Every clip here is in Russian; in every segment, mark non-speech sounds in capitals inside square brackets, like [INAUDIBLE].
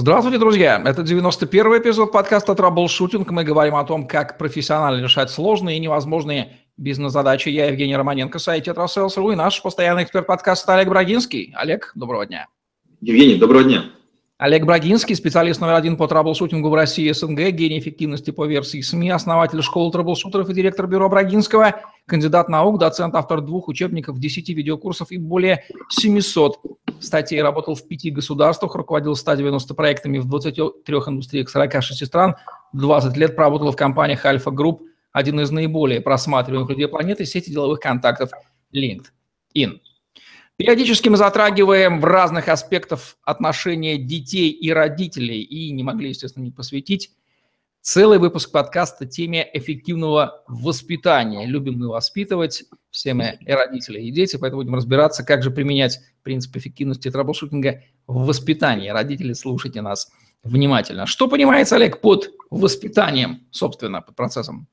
Здравствуйте, друзья! Это 91-й эпизод подкаста «Траблшутинг». Мы говорим о том, как профессионально решать сложные и невозможные бизнес-задачи. Я Евгений Романенко, сайт «Tetrasales.ru» и наш постоянный эксперт подкаста Олег Брагинский. Олег, доброго дня. Евгений, доброго дня. Олег Брагинский, специалист номер один по траблшутингу в России СНГ, гений эффективности по версии СМИ, основатель школы траблшутеров и директор бюро Брагинского, кандидат наук, доцент, автор двух учебников, 10 видеокурсов и более 700 статей. Работал в пяти государствах, руководил 190 проектами в 23 индустриях 46 стран, 20 лет проработал в компаниях Альфа Групп, один из наиболее просматриваемых людей планеты, сети деловых контактов LinkedIn. Периодически мы затрагиваем в разных аспектах отношения детей и родителей, и не могли, естественно, не посвятить целый выпуск подкаста теме эффективного воспитания. Любим мы воспитывать, все мы и родители, и дети, поэтому будем разбираться, как же применять принцип эффективности траблшутинга в воспитании. Родители, слушайте нас внимательно. Что понимается, Олег, под воспитанием, собственно, под процессом?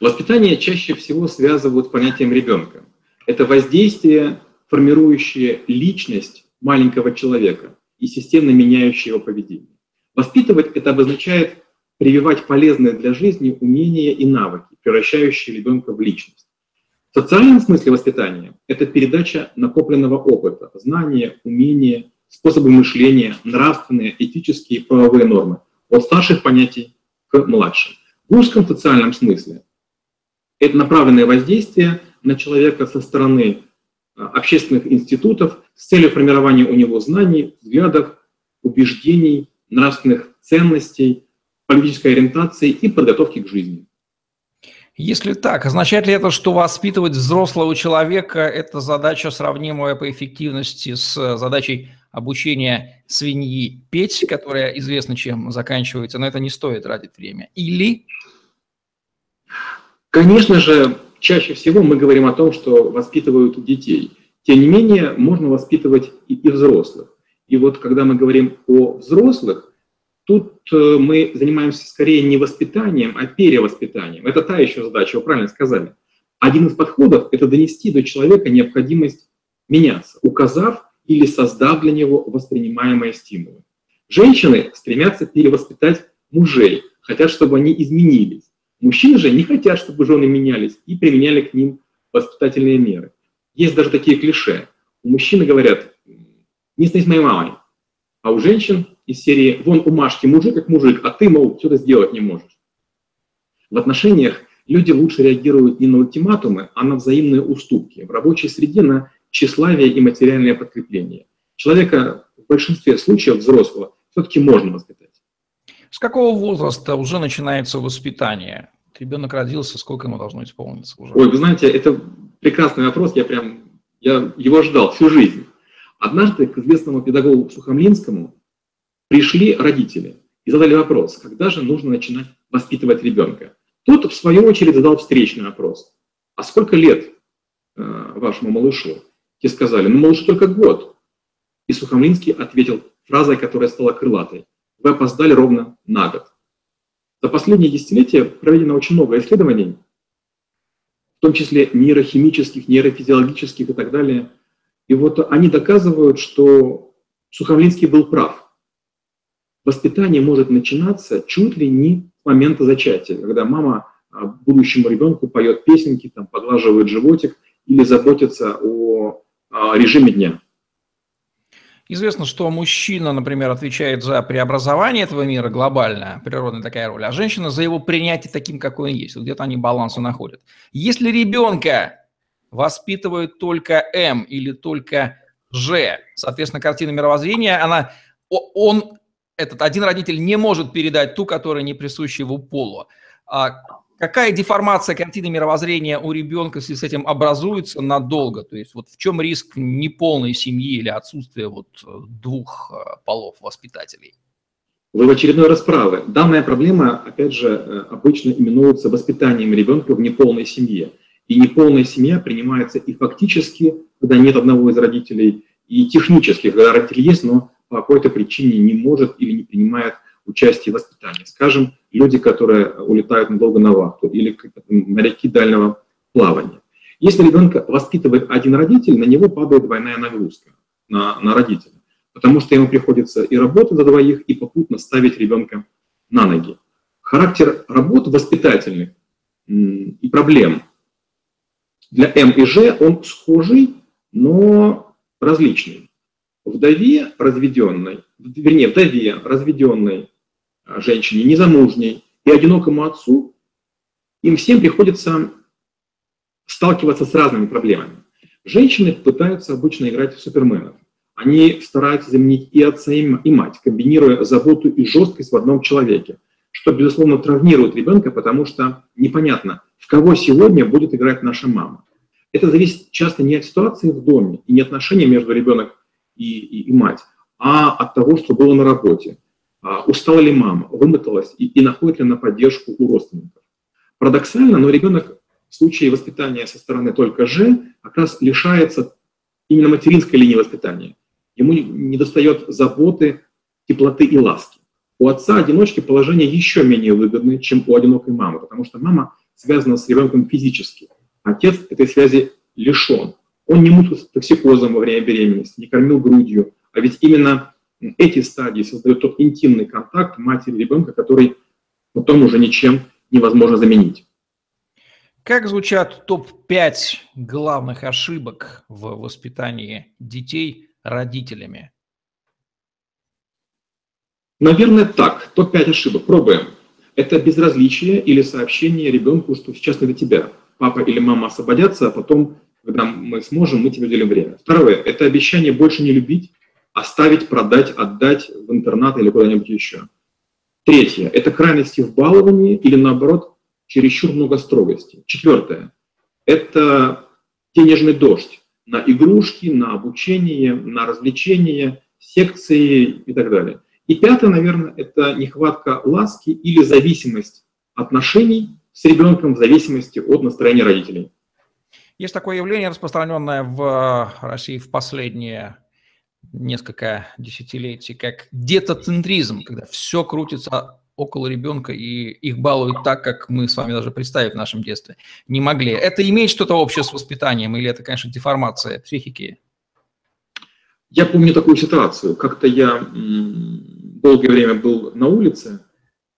Воспитание чаще всего связывают с понятием ребенка. Это воздействие формирующее личность маленького человека и системно меняющее его поведение. Воспитывать это обозначает прививать полезные для жизни умения и навыки, превращающие ребенка в личность. В социальном смысле воспитания это передача накопленного опыта, знания, умения, способы мышления, нравственные, этические и правовые нормы от старших понятий к младшим. В узком социальном смысле это направленное воздействие на человека со стороны общественных институтов с целью формирования у него знаний, взглядов, убеждений, нравственных ценностей, политической ориентации и подготовки к жизни. Если так, означает ли это, что воспитывать взрослого человека – это задача, сравнимая по эффективности с задачей обучения свиньи петь, которая известна чем заканчивается, но это не стоит тратить время? Или? Конечно же, чаще всего мы говорим о том, что воспитывают детей. Тем не менее, можно воспитывать и, и взрослых. И вот когда мы говорим о взрослых, тут э, мы занимаемся скорее не воспитанием, а перевоспитанием. Это та еще задача, вы правильно сказали. Один из подходов – это донести до человека необходимость меняться, указав или создав для него воспринимаемые стимулы. Женщины стремятся перевоспитать мужей, хотят, чтобы они изменились. Мужчины же не хотят, чтобы жены менялись и применяли к ним воспитательные меры. Есть даже такие клише. У мужчины говорят, не становись моей мамой. А у женщин из серии «Вон у Машки мужик как мужик, а ты, мол, что-то сделать не можешь». В отношениях люди лучше реагируют не на ультиматумы, а на взаимные уступки. В рабочей среде на тщеславие и материальное подкрепление. Человека в большинстве случаев взрослого все-таки можно воспитать. С какого возраста уже начинается воспитание? Ребенок родился, сколько ему должно исполниться уже? Ой, вы знаете, это прекрасный вопрос, я прям я его ждал всю жизнь. Однажды к известному педагогу Сухомлинскому пришли родители и задали вопрос, когда же нужно начинать воспитывать ребенка. Тот, в свою очередь, задал встречный вопрос. А сколько лет э, вашему малышу? Те сказали, ну, малышу только год. И Сухомлинский ответил фразой, которая стала крылатой. Вы опоздали ровно на год. За последние десятилетия проведено очень много исследований в том числе нейрохимических, нейрофизиологических и так далее. И вот они доказывают, что Сухомлинский был прав. Воспитание может начинаться чуть ли не с момента зачатия, когда мама а, будущему ребенку поет песенки, там, поглаживает животик или заботится о, о режиме дня. Известно, что мужчина, например, отвечает за преобразование этого мира глобально, природная такая роль, а женщина за его принятие таким, какой он есть. Вот где-то они балансы находят. Если ребенка воспитывают только М или только Ж, соответственно, картина мировоззрения, она, он, этот один родитель не может передать ту, которая не присуща его полу. А какая деформация картины мировоззрения у ребенка связи с этим образуется надолго? То есть вот в чем риск неполной семьи или отсутствия вот э, двух э, полов воспитателей? Вы в очередной раз правы. Данная проблема, опять же, э, обычно именуется воспитанием ребенка в неполной семье. И неполная семья принимается и фактически, когда нет одного из родителей, и технически, когда родитель есть, но по какой-то причине не может или не принимает участие в воспитании. Скажем, люди, которые улетают надолго на вахту, или моряки дальнего плавания. Если ребенка воспитывает один родитель, на него падает двойная нагрузка, на, на родителя. потому что ему приходится и работать за двоих, и попутно ставить ребенка на ноги. Характер работ воспитательных и проблем для М и Ж он схожий, но различный. Вдове разведенной, вернее, вдове разведенной женщине, незамужней и одинокому отцу, им всем приходится сталкиваться с разными проблемами. Женщины пытаются обычно играть в суперменов. Они стараются заменить и отца, и мать, комбинируя заботу и жесткость в одном человеке, что, безусловно, травмирует ребенка, потому что непонятно, в кого сегодня будет играть наша мама. Это зависит часто не от ситуации в доме и не отношения между ребенок и, и, и мать, а от того, что было на работе. А, устала ли мама, вымоталась и, и находит ли она поддержку у родственников. Парадоксально, но ребенок в случае воспитания со стороны только «же» как раз лишается именно материнской линии воспитания. Ему не достает заботы, теплоты и ласки. У отца-одиночки положение еще менее выгодное, чем у одинокой мамы, потому что мама связана с ребенком физически. Отец этой связи лишен. Он не мучился токсикозом во время беременности, не кормил грудью. А ведь именно эти стадии создают тот интимный контакт матери и ребенка, который потом уже ничем невозможно заменить. Как звучат топ-5 главных ошибок в воспитании детей родителями? Наверное, так. Топ-5 ошибок. Пробуем. Это безразличие или сообщение ребенку, что сейчас не до тебя. Папа или мама освободятся, а потом, когда мы сможем, мы тебе уделим время. Второе. Это обещание больше не любить, оставить, продать, отдать в интернат или куда-нибудь еще. Третье. Это крайности в баловании или, наоборот, чересчур много строгости. Четвертое – это денежный дождь на игрушки, на обучение, на развлечения, секции и так далее. И пятое, наверное, это нехватка ласки или зависимость отношений с ребенком в зависимости от настроения родителей. Есть такое явление, распространенное в России в последние несколько десятилетий, как детоцентризм, когда все крутится около ребенка и их балуют так, как мы с вами даже представить в нашем детстве не могли. Это имеет что-то общее с воспитанием или это, конечно, деформация психики? Я помню такую ситуацию. Как-то я долгое время был на улице,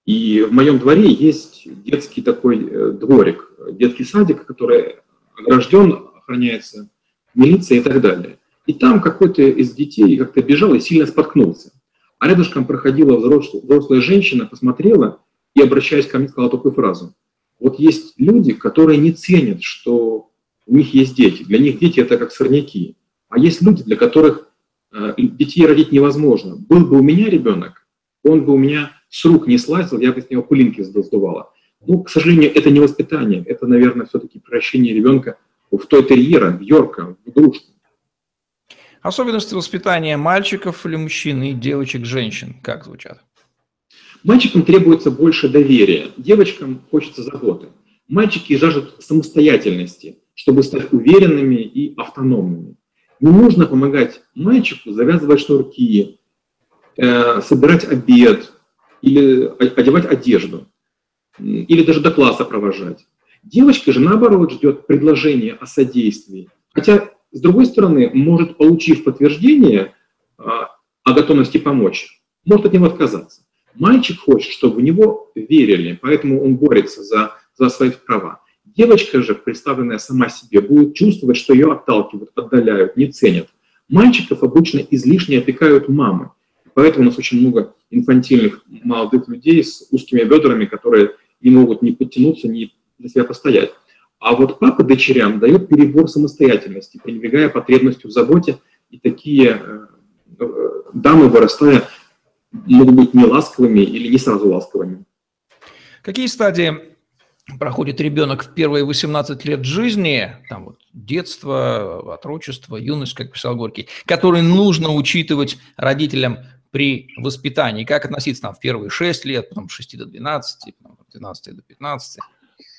и в моем дворе есть детский такой э, дворик, детский садик, который огражден, охраняется милиция и так далее. И там какой-то из детей как-то бежал и сильно споткнулся. А рядышком проходила взрослая, взрослая женщина, посмотрела и, обращаясь ко мне, сказала такую фразу. Вот есть люди, которые не ценят, что у них есть дети. Для них дети – это как сорняки. А есть люди, для которых э, детей родить невозможно. Был бы у меня ребенок, он бы у меня с рук не слазил, я бы с него пылинки сдувала. Ну, к сожалению, это не воспитание, это, наверное, все-таки превращение ребенка в той терьера, в Йорка, в игрушку. Особенности воспитания мальчиков или мужчин и девочек-женщин как звучат? Мальчикам требуется больше доверия, девочкам хочется заботы. Мальчики жаждут самостоятельности, чтобы стать уверенными и автономными. Не нужно помогать мальчику завязывать шнурки, э, собирать обед или одевать одежду, или даже до класса провожать. Девочка же, наоборот, ждет предложения о содействии. Хотя с другой стороны, может, получив подтверждение а, о готовности помочь, может от него отказаться. Мальчик хочет, чтобы в него верили, поэтому он борется за, за свои права. Девочка же, представленная сама себе, будет чувствовать, что ее отталкивают, отдаляют, не ценят. Мальчиков обычно излишне опекают мамы. Поэтому у нас очень много инфантильных молодых людей с узкими бедрами, которые не могут ни подтянуться, ни за себя постоять. А вот папа дочерям дает перебор самостоятельности, пренебрегая потребностью в заботе, и такие э, э, дамы, вырастая, могут быть не ласковыми или не сразу ласковыми. Какие стадии проходит ребенок в первые 18 лет жизни, там вот детство, отрочество, юность, как писал Горький, которые нужно учитывать родителям при воспитании? Как относиться там в первые 6 лет, потом с 6 до 12, потом 12 до 15?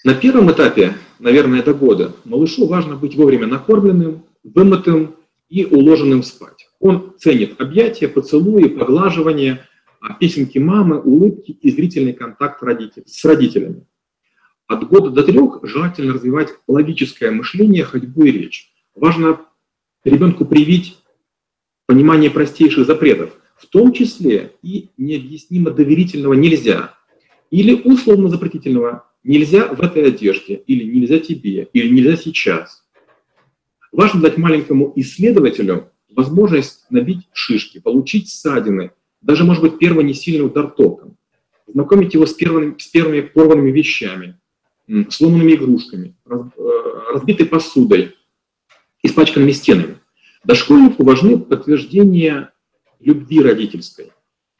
На первом этапе, наверное, до года, малышу важно быть вовремя накормленным, вымытым и уложенным спать. Он ценит объятия, поцелуи, поглаживания, а песенки мамы, улыбки и зрительный контакт с родителями. От года до трех желательно развивать логическое мышление, ходьбу и речь. Важно ребенку привить понимание простейших запретов, в том числе и необъяснимо доверительного нельзя, или условно запретительного нельзя в этой одежде, или нельзя тебе, или нельзя сейчас. Важно дать маленькому исследователю возможность набить шишки, получить ссадины, даже, может быть, первый несильный удар током, знакомить его с первыми, с первыми порванными вещами, сломанными игрушками, э, разбитой посудой, испачканными стенами. Дошкольнику важны подтверждения любви родительской,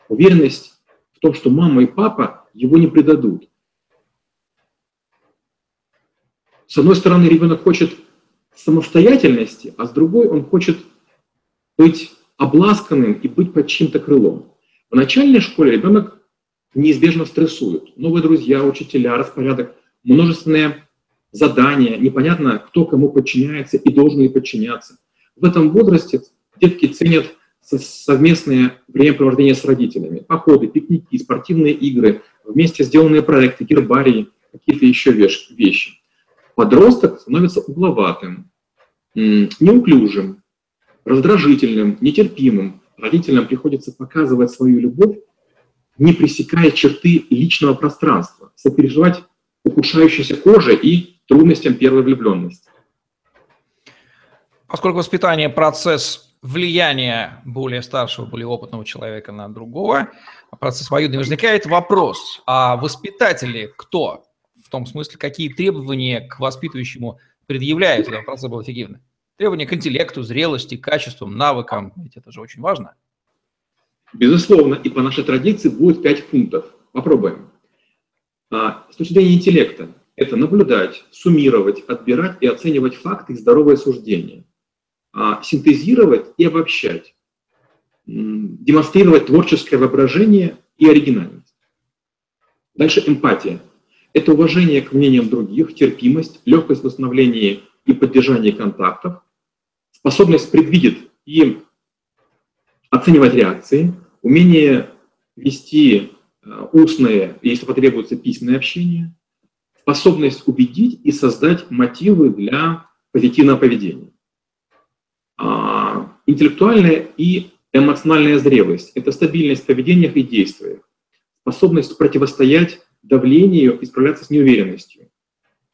уверенность в том, что мама и папа его не предадут. С одной стороны, ребенок хочет самостоятельности, а с другой он хочет быть обласканным и быть под чьим-то крылом. В начальной школе ребенок неизбежно стрессует. Новые друзья, учителя, распорядок, множественные задания, непонятно, кто кому подчиняется и должен ли подчиняться. В этом возрасте детки ценят совместное времяпровождение с родителями. Походы, пикники, спортивные игры, вместе сделанные проекты, гербарии, какие-то еще вещи. Подросток становится угловатым, неуклюжим, раздражительным, нетерпимым. Родителям приходится показывать свою любовь, не пресекая черты личного пространства, сопереживать ухудшающейся коже и трудностям первой влюбленности. Поскольку воспитание – процесс влияния более старшего, более опытного человека на другого, процесс воюдный, возникает вопрос, а воспитатели кто? Том смысле, какие требования к воспитывающему предъявляют, чтобы процесс был эффективным? Требования к интеллекту, зрелости, качествам, навыкам, ведь это же очень важно. Безусловно, и по нашей традиции будет пять пунктов. Попробуем. А, с точки зрения интеллекта, это наблюдать, суммировать, отбирать и оценивать факты и здоровое суждение, а, синтезировать и обобщать, демонстрировать творческое воображение и оригинальность. Дальше эмпатия. Это уважение к мнениям других, терпимость, легкость в восстановлении и поддержании контактов, способность предвидеть и оценивать реакции, умение вести э, устное, если потребуется, письменное общение, способность убедить и создать мотивы для позитивного поведения. А, интеллектуальная и эмоциональная зрелость – это стабильность в поведениях и действиях, способность противостоять давлению и справляться с неуверенностью,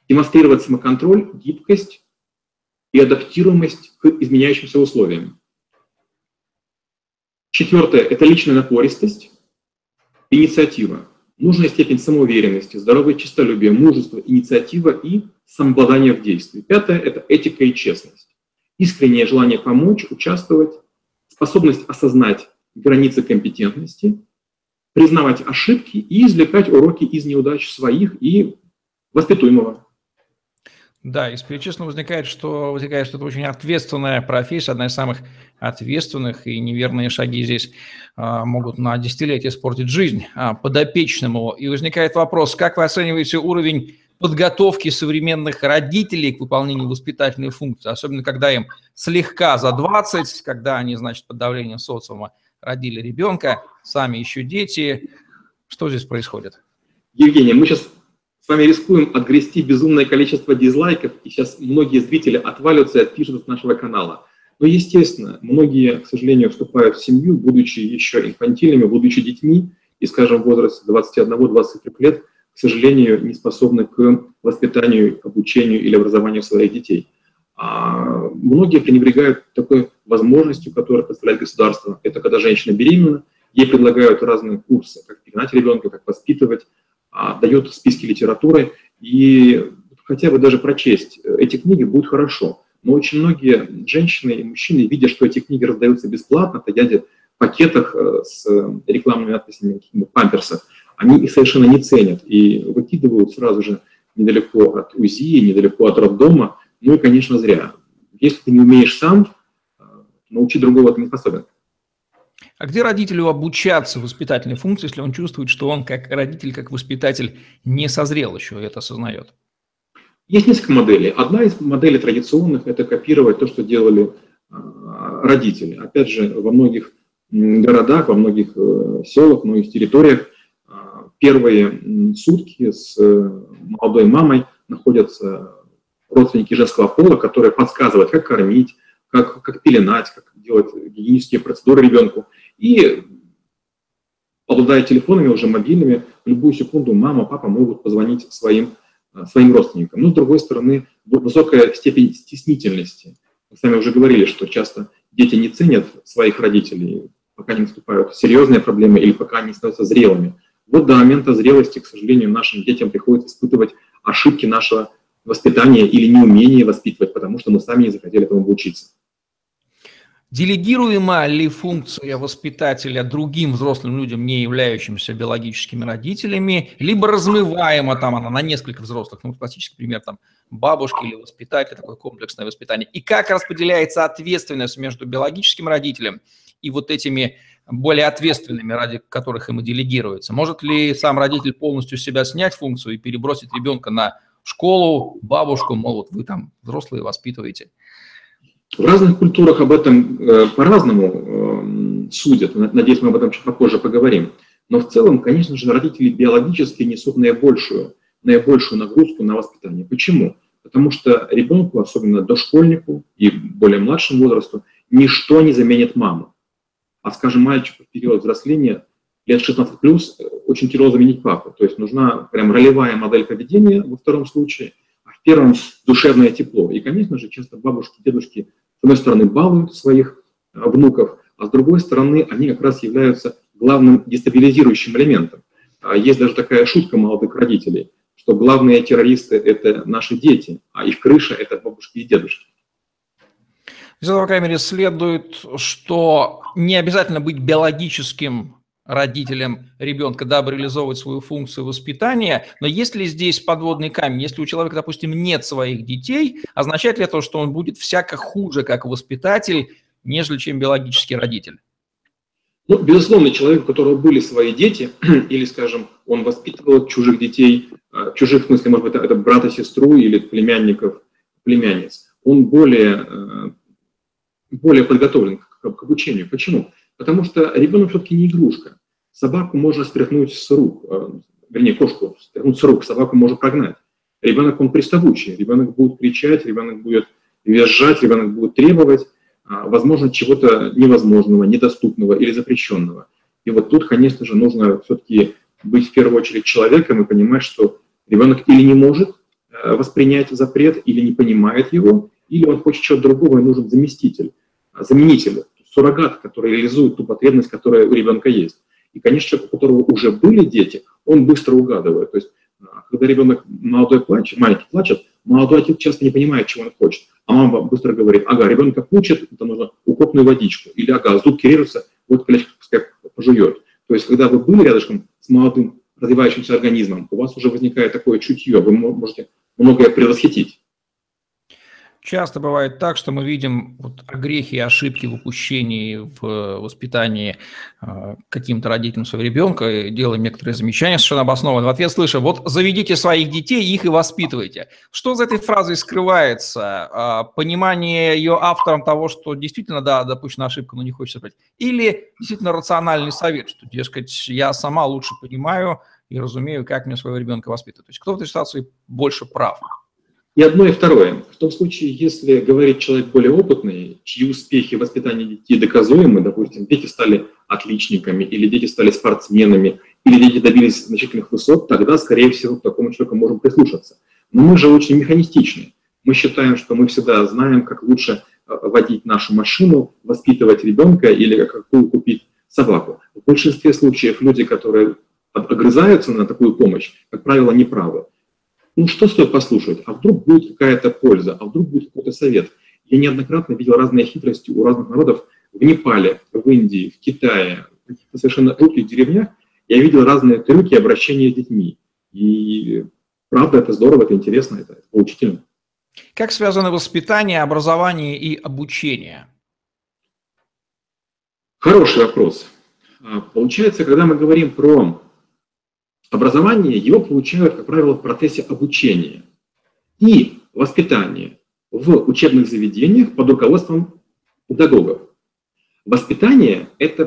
демонстрировать самоконтроль, гибкость и адаптируемость к изменяющимся условиям. Четвертое – это личная напористость, инициатива, нужная степень самоуверенности, здоровое честолюбие, мужество, инициатива и самообладание в действии. Пятое – это этика и честность, искреннее желание помочь, участвовать, способность осознать границы компетентности, признавать ошибки и извлекать уроки из неудач своих и воспитуемого. Да, из перечисленного возникает, что возникает, что это очень ответственная профессия, одна из самых ответственных, и неверные шаги здесь а, могут на десятилетия испортить жизнь а, подопечному. И возникает вопрос, как вы оцениваете уровень подготовки современных родителей к выполнению воспитательной функции, особенно когда им слегка за 20, когда они, значит, под давлением социума родили ребенка, сами еще дети. Что здесь происходит? Евгений, мы сейчас с вами рискуем отгрести безумное количество дизлайков, и сейчас многие зрители отвалятся и отпишут с нашего канала. Но, естественно, многие, к сожалению, вступают в семью, будучи еще инфантильными, будучи детьми, и, скажем, в возрасте 21-23 лет, к сожалению, не способны к воспитанию, обучению или образованию своих детей. А многие пренебрегают такой возможностью, которую представляет государство. Это когда женщина беременна, ей предлагают разные курсы, как пеленать ребенка, как воспитывать, а, дает списки литературы, и хотя бы даже прочесть эти книги будет хорошо. Но очень многие женщины и мужчины, видя, что эти книги раздаются бесплатно, в пакетах э, с рекламными надписями памперсов, они их совершенно не ценят и выкидывают сразу же недалеко от УЗИ, недалеко от роддома. Ну и, конечно, зря. Если ты не умеешь сам, э, научить другого ты не способен. А где родителю обучаться воспитательной функции, если он чувствует, что он как родитель, как воспитатель не созрел еще и это осознает? Есть несколько моделей. Одна из моделей традиционных – это копировать то, что делали а, родители. Опять же, во многих городах, во многих э, селах, многих территориях первые сутки с э, молодой мамой находятся родственники женского пола, которые подсказывают, как кормить, как, как пеленать, как делать гигиенические процедуры ребенку. И обладая телефонами уже мобильными, в любую секунду мама, папа могут позвонить своим, э, своим родственникам. Но, с другой стороны, высокая степень стеснительности. Мы с вами уже говорили, что часто дети не ценят своих родителей, пока не наступают серьезные проблемы или пока они становятся зрелыми. Вот до момента зрелости, к сожалению, нашим детям приходится испытывать ошибки нашего воспитания или неумения воспитывать, потому что мы сами не захотели этому учиться. Делегируема ли функция воспитателя другим взрослым людям, не являющимся биологическими родителями, либо размываема там она на несколько взрослых, ну, классический пример, там, бабушки или воспитатель, такое комплексное воспитание, и как распределяется ответственность между биологическим родителем и вот этими более ответственными, ради которых ему делегируется? Может ли сам родитель полностью себя снять функцию и перебросить ребенка на школу, бабушку, мол, вот вы там взрослые воспитываете? В разных культурах об этом э, по-разному э, судят. Надеюсь, мы об этом чуть попозже поговорим. Но в целом, конечно же, родители биологически несут наибольшую, наибольшую нагрузку на воспитание. Почему? Потому что ребенку, особенно дошкольнику и более младшему возрасту, ничто не заменит маму. А, скажем, мальчику в период взросления лет 16 плюс очень тяжело заменить папу. То есть нужна прям ролевая модель поведения во втором случае – в первом душевное тепло. И, конечно же, часто бабушки, дедушки, с одной стороны, балуют своих э, внуков, а с другой стороны, они как раз являются главным дестабилизирующим элементом. А есть даже такая шутка молодых родителей, что главные террористы – это наши дети, а их крыша – это бабушки и дедушки. Из этого, по крайней мере, следует, что не обязательно быть биологическим родителям ребенка, дабы реализовывать свою функцию воспитания. Но есть ли здесь подводный камень? Если у человека, допустим, нет своих детей, означает ли это, что он будет всяко хуже как воспитатель, нежели чем биологический родитель? Ну, безусловно, человек, у которого были свои дети, [CLEARS THROAT] или, скажем, он воспитывал чужих детей, а, чужих, в смысле, может быть, это брата, сестру или племянников, племянниц, он более, э, более подготовлен к, к обучению. Почему? Потому что ребенок все-таки не игрушка. Собаку можно стряхнуть с рук, э, вернее, кошку стряхнуть с рук, собаку можно прогнать. Ребенок, он приставучий, ребенок будет кричать, ребенок будет визжать, ребенок будет требовать, а, возможно, чего-то невозможного, недоступного или запрещенного. И вот тут, конечно же, нужно все-таки быть в первую очередь человеком и понимать, что ребенок или не может э, воспринять запрет, или не понимает его, или он хочет чего-то другого и нужен заместитель, заменитель, суррогат, который реализует ту потребность, которая у ребенка есть. И, конечно, человек, у которого уже были дети, он быстро угадывает. То есть, а, когда ребенок молодой плачет, маленький плачет, молодой отец часто не понимает, чего он хочет. А мама быстро говорит, ага, ребенка пучит, это нужно укропную водичку. Или, ага, зубки режутся, вот колечко пускай пожует. То есть, когда вы были рядышком с молодым развивающимся организмом, у вас уже возникает такое чутье, вы можете многое предвосхитить. Часто бывает так, что мы видим вот огрехи и ошибки в упущении, в воспитании э, каким-то родителям своего ребенка, и делаем некоторые замечания совершенно обоснованно. В ответ слышу, вот заведите своих детей, их и воспитывайте. Что за этой фразой скрывается? Э, понимание ее автором того, что действительно, да, допущена ошибка, но не хочется брать. Или действительно рациональный совет, что, дескать, я сама лучше понимаю и разумею, как мне своего ребенка воспитывать. То есть кто в этой ситуации больше прав? И одно, и второе. В том случае, если говорит человек более опытный, чьи успехи в воспитании детей доказуемы, допустим, дети стали отличниками, или дети стали спортсменами, или дети добились значительных высот, тогда, скорее всего, к такому человеку можем прислушаться. Но мы же очень механистичны. Мы считаем, что мы всегда знаем, как лучше э, водить нашу машину, воспитывать ребенка или какую купить собаку. В большинстве случаев люди, которые огрызаются на такую помощь, как правило, неправы ну что стоит послушать, а вдруг будет какая-то польза, а вдруг будет какой-то совет. Я неоднократно видел разные хитрости у разных народов в Непале, в Индии, в Китае, в совершенно жутких деревнях. Я видел разные трюки обращения с детьми. И правда, это здорово, это интересно, это, это поучительно. Как связаны воспитание, образование и обучение? Хороший вопрос. А, получается, когда мы говорим про Образование его получают, как правило, в процессе обучения и воспитания в учебных заведениях под руководством педагогов. Воспитание – это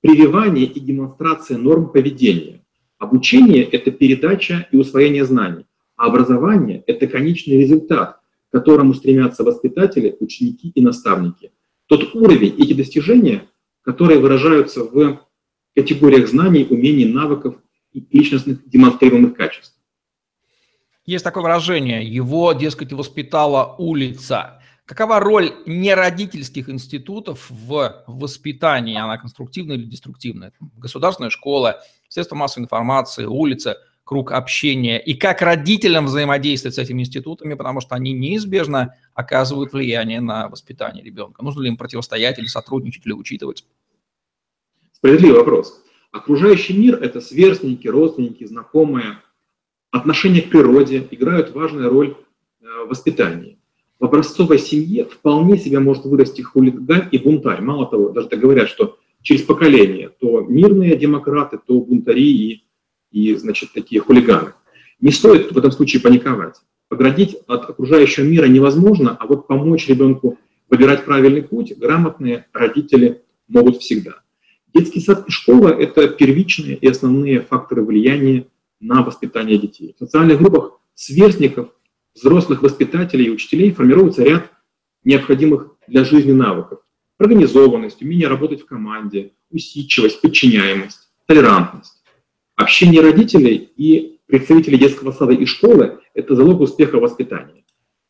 прививание и демонстрация норм поведения. Обучение – это передача и усвоение знаний. А образование – это конечный результат, к которому стремятся воспитатели, ученики и наставники. тот уровень, эти достижения, которые выражаются в категориях знаний, умений, навыков и личностных демонстрируемых качеств. Есть такое выражение, его, дескать, воспитала улица. Какова роль неродительских институтов в воспитании? Она конструктивная или деструктивная? Государственная школа, средства массовой информации, улица, круг общения. И как родителям взаимодействовать с этими институтами, потому что они неизбежно оказывают влияние на воспитание ребенка. Нужно ли им противостоять или сотрудничать, или учитывать? Справедливый вопрос. Окружающий мир – это сверстники, родственники, знакомые. Отношения к природе играют важную роль э, в воспитании. В образцовой семье вполне себе может вырасти хулиган и бунтарь. Мало того, даже так говорят, что через поколение то мирные демократы, то бунтари и, и значит, такие хулиганы. Не стоит в этом случае паниковать. Оградить от окружающего мира невозможно, а вот помочь ребенку выбирать правильный путь грамотные родители могут всегда. Детский сад и школа – это первичные и основные факторы влияния на воспитание детей. В социальных группах сверстников, взрослых воспитателей и учителей формируется ряд необходимых для жизни навыков. Организованность, умение работать в команде, усидчивость, подчиняемость, толерантность. Общение родителей и представителей детского сада и школы – это залог успеха воспитания.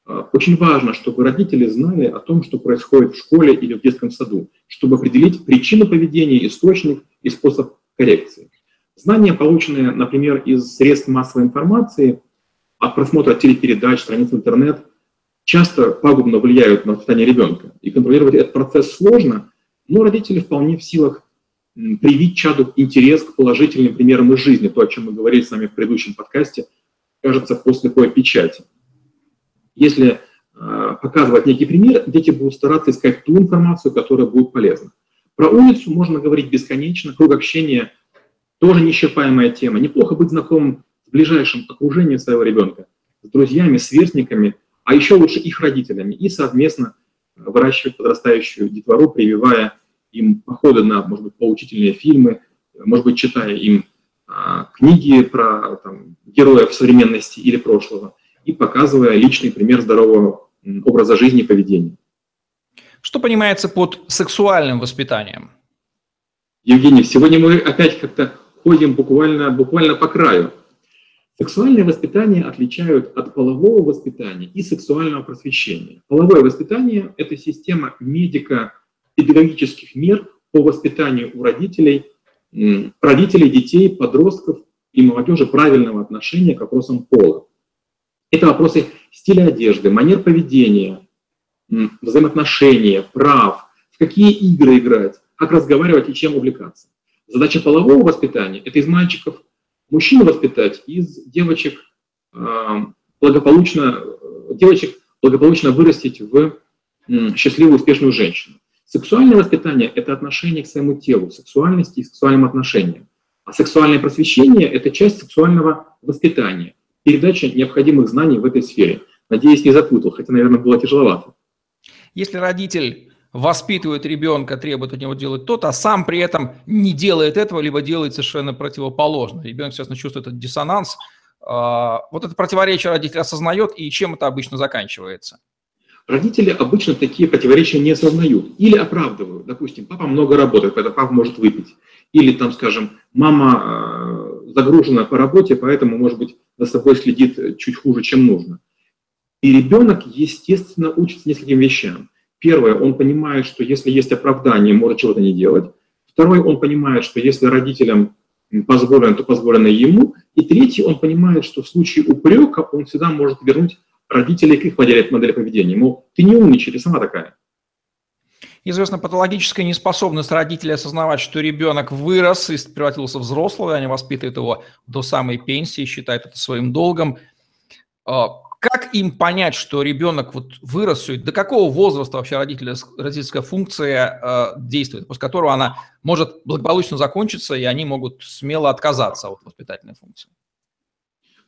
А, очень важно, чтобы родители знали о том, что происходит в школе или в детском саду, чтобы определить причину поведения, источник и способ коррекции. Знания, полученные, например, из средств массовой информации, от просмотра телепередач, страниц интернет, часто пагубно влияют на воспитание ребенка. И контролировать этот процесс сложно, но родители вполне в силах привить чаду интерес к положительным примерам из жизни, то, о чем мы говорили с вами в предыдущем подкасте, кажется, после такой печати. Если э, показывать некий пример, дети будут стараться искать ту информацию, которая будет полезна. Про улицу можно говорить бесконечно, круг общения тоже неисчерпаемая тема. Неплохо быть знакомым с ближайшим окружением своего ребенка, с друзьями, сверстниками, а еще лучше их родителями, и совместно выращивать подрастающую детвору, прививая им походы на, может быть, поучительные фильмы, может быть, читая им а, книги про там, героев современности или прошлого и показывая личный пример здорового образа жизни и поведения. Что понимается под сексуальным воспитанием? Евгений, сегодня мы опять как-то ходим буквально, буквально по краю. Сексуальное воспитание отличают от полового воспитания и сексуального просвещения. Половое воспитание – это система медико-педагогических мер по воспитанию у родителей, родителей, детей, подростков и молодежи правильного отношения к вопросам пола. Это вопросы стиля одежды, манер поведения, взаимоотношения, прав, в какие игры играть, как разговаривать и чем увлекаться. Задача полового воспитания – это из мальчиков мужчину воспитать, из девочек а, благополучно, девочек благополучно вырастить в счастливую, успешную женщину. Сексуальное воспитание – это отношение к своему телу, сексуальности и сексуальным отношениям. А сексуальное просвещение – это часть сексуального воспитания передача необходимых знаний в этой сфере. Надеюсь, не запутал, хотя, наверное, было тяжеловато. Если родитель воспитывает ребенка, требует от него делать то-то, а сам при этом не делает этого, либо делает совершенно противоположно. Ребенок, естественно, чувствует этот диссонанс. А, вот это противоречие родитель осознает, и чем это обычно заканчивается? Родители обычно такие противоречия не осознают или оправдывают. Допустим, папа много работает, поэтому папа может выпить. Или там, скажем, мама а, загружена по работе, поэтому, может быть, за собой следит чуть хуже, чем нужно. И ребенок, естественно, учится нескольким вещам. Первое, он понимает, что если есть оправдание, может чего-то не делать. Второе, он понимает, что если родителям позволено, то позволено ему. И третье, он понимает, что в случае упрека он всегда может вернуть родителей к их модели, модели поведения. Мол, ты не умничай, ты сама такая. Известна патологическая неспособность родителей осознавать, что ребенок вырос и превратился в взрослого, и они воспитывают его до самой пенсии, считают это своим долгом. А, как им понять, что ребенок вот вырос, до какого возраста вообще родительская функция э, действует, после которого она может благополучно закончиться, и они могут смело отказаться от воспитательной функции?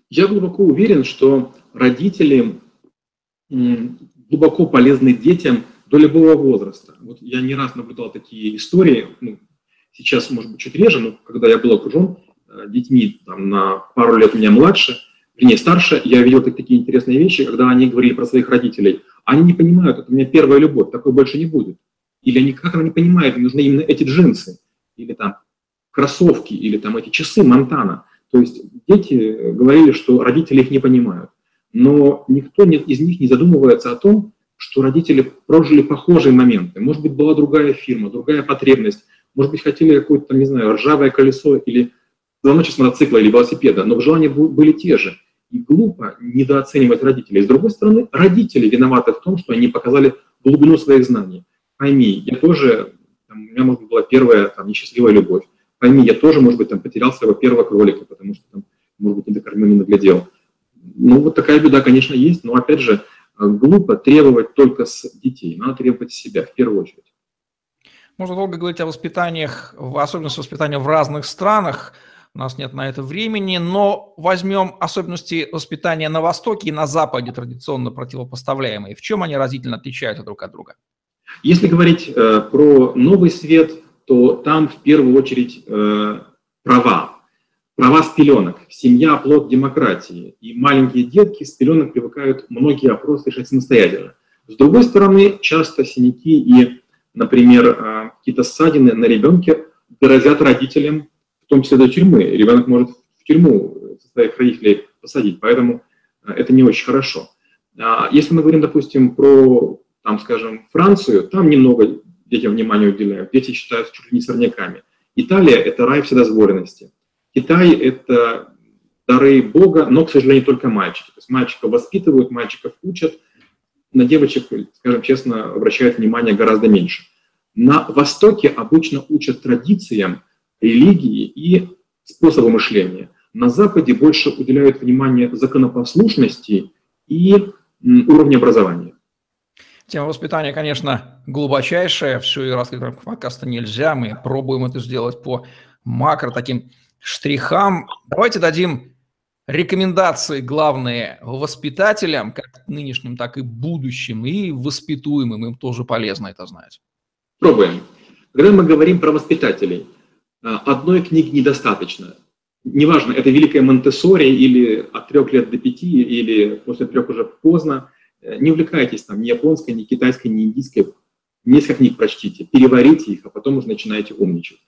Я глубоко уверен, что родители глубоко полезны детям до любого возраста. Вот я не раз наблюдал такие истории, ну, сейчас, может быть, чуть реже, но когда я был окружен э, детьми там, на пару лет меня младше, вернее, старше, я видел такие интересные вещи, когда они говорили про своих родителей. Они не понимают, это у меня первая любовь, такой больше не будет. Или они, как она не понимает, нужны именно эти джинсы, или там кроссовки, или там эти часы Монтана. То есть дети говорили, что родители их не понимают. Но никто из них не задумывается о том, что родители прожили похожие моменты. Может быть, была другая фирма, другая потребность. Может быть, хотели какое-то, не знаю, ржавое колесо или звоночек с мотоцикла или велосипеда, но желания были те же. И глупо недооценивать родителей. С другой стороны, родители виноваты в том, что они показали глубину своих знаний. Пойми, я тоже, там, у меня, может быть, была первая там, несчастливая любовь. Пойми, я тоже, может быть, там, потерял своего первого кролика, потому что, там, может быть, не докормил, не наглядел. Ну, вот такая беда, конечно, есть, но, опять же, глупо требовать только с детей. Надо требовать себя в первую очередь. Можно долго говорить о воспитаниях, особенности воспитания в разных странах у нас нет на это времени, но возьмем особенности воспитания на Востоке и на Западе, традиционно противопоставляемые. В чем они разительно отличаются друг от друга? Если говорить э, про новый свет, то там в первую очередь э, права. Права с пеленок. Семья – плод демократии. И маленькие детки с пеленок привыкают многие вопросы решать самостоятельно. С другой стороны, часто синяки и, например, э, какие-то ссадины на ребенке грозят родителям том числе до тюрьмы. Ребенок может в тюрьму своих родителей посадить, поэтому э, это не очень хорошо. А если мы говорим, допустим, про, там, скажем, Францию, там немного детям внимания уделяют. Дети считаются чуть ли не сорняками. Италия – это рай вседозволенности. Китай – это дары Бога, но, к сожалению, только мальчики. То есть мальчиков воспитывают, мальчиков учат, на девочек, скажем честно, обращают внимание гораздо меньше. На Востоке обычно учат традициям, религии и способа мышления. На Западе больше уделяют внимание законопослушности и уровню образования. Тема воспитания, конечно, глубочайшая. Все и раскрыть рамках подкаста нельзя. Мы пробуем это сделать по макро таким штрихам. Давайте дадим рекомендации главные воспитателям, как нынешним, так и будущим, и воспитуемым. Им тоже полезно это знать. Пробуем. Когда мы говорим про воспитателей – а, одной книги недостаточно. Неважно, это Великая Монтессори или от трех лет до пяти, или после трех уже поздно. Э, не увлекайтесь там ни японской, ни китайской, ни индийской. Несколько книг прочтите, переварите их, а потом уже начинаете умничать.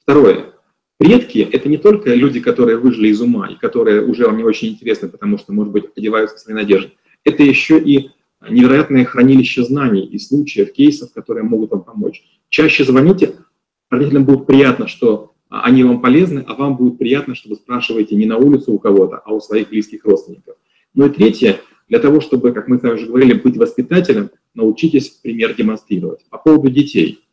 Второе. Предки – это не только люди, которые выжили из ума и которые уже вам не очень интересны, потому что, может быть, одеваются в свои надежды. Это еще и невероятное хранилище знаний и случаев, кейсов, которые могут вам помочь. Чаще звоните, Родителям будет приятно, что они вам полезны, а вам будет приятно, что вы спрашиваете не на улицу у кого-то, а у своих близких родственников. Ну и третье, для того, чтобы, как мы с вами уже говорили, быть воспитателем, научитесь пример демонстрировать. По поводу детей.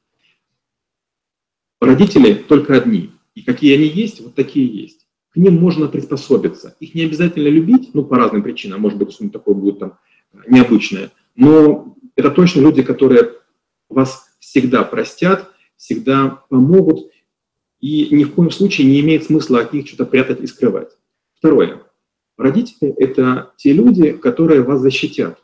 Родители только одни. И какие они есть, вот такие есть. К ним можно приспособиться. Их не обязательно любить, ну, по разным причинам. Может быть, что-нибудь такое будет там необычное. Но это точно люди, которые вас всегда простят, всегда помогут, и ни в коем случае не имеет смысла от них что-то прятать и скрывать. Второе. Родители – это те люди, которые вас защитят.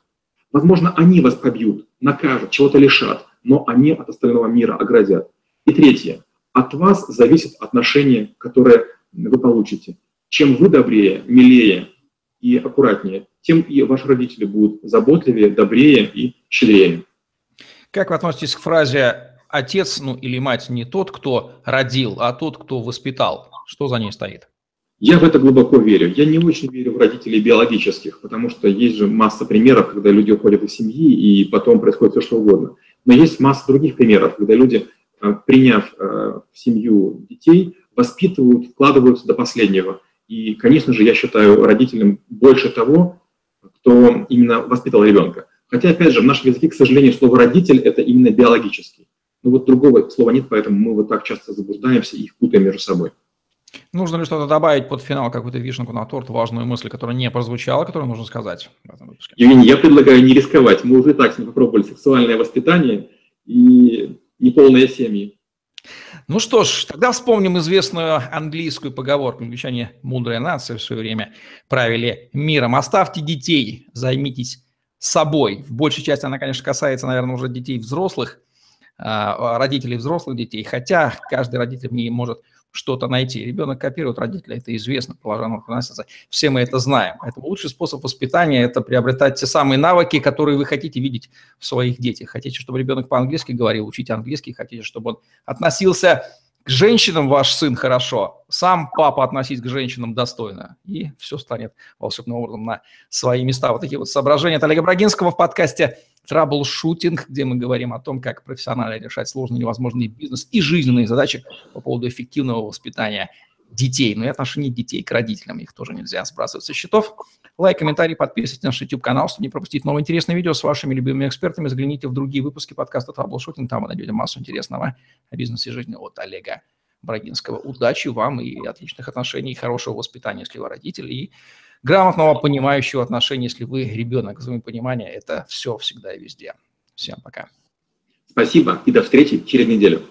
Возможно, они вас побьют, накажут, чего-то лишат, но они от остального мира оградят. И третье. От вас зависит отношение, которое вы получите. Чем вы добрее, милее и аккуратнее, тем и ваши родители будут заботливее, добрее и щедрее. Как вы относитесь к фразе отец, ну или мать не тот, кто родил, а тот, кто воспитал. Что за ней стоит? Я в это глубоко верю. Я не очень верю в родителей биологических, потому что есть же масса примеров, когда люди уходят из семьи, и потом происходит все, что угодно. Но есть масса других примеров, когда люди, приняв э, в семью детей, воспитывают, вкладываются до последнего. И, конечно же, я считаю родителям больше того, кто именно воспитал ребенка. Хотя, опять же, в нашем языке, к сожалению, слово «родитель» – это именно биологический. Ну вот другого слова нет, поэтому мы вот так часто заблуждаемся и их путаем между собой. Нужно ли что-то добавить под финал, какую-то вишенку на торт, важную мысль, которая не прозвучала, которую нужно сказать в этом выпуске? Евгений, я предлагаю не рисковать. Мы уже так с ним попробовали сексуальное воспитание и неполные семьи. Ну что ж, тогда вспомним известную английскую поговорку. Англичане мудрая нация в свое время правили миром. Оставьте детей, займитесь собой. В большей части она, конечно, касается, наверное, уже детей взрослых – а, родителей взрослых детей, хотя каждый родитель в ней может что-то найти. Ребенок копирует родителя, это известно, положено Все мы это знаем. Поэтому лучший способ воспитания – это приобретать те самые навыки, которые вы хотите видеть в своих детях. Хотите, чтобы ребенок по-английски говорил, учите английский. Хотите, чтобы он относился к женщинам ваш сын хорошо, сам папа относись к женщинам достойно, и все станет волшебным образом на свои места. Вот такие вот соображения от Олега Брагинского в подкасте «Траблшутинг», где мы говорим о том, как профессионально решать сложные невозможные бизнес и жизненные задачи по поводу эффективного воспитания детей, ну и отношение детей к родителям, их тоже нельзя сбрасывать со счетов. Лайк, комментарий, подписывайтесь на наш YouTube-канал, чтобы не пропустить новые интересные видео с вашими любимыми экспертами. Загляните в другие выпуски подкаста «Траблшутинг», там вы найдете массу интересного о бизнесе и жизни от Олега Брагинского. Удачи вам и отличных отношений, хорошего воспитания, если вы родитель, и грамотного, понимающего отношения, если вы ребенок. Взаимопонимание – это все всегда и везде. Всем пока. Спасибо и до встречи через неделю.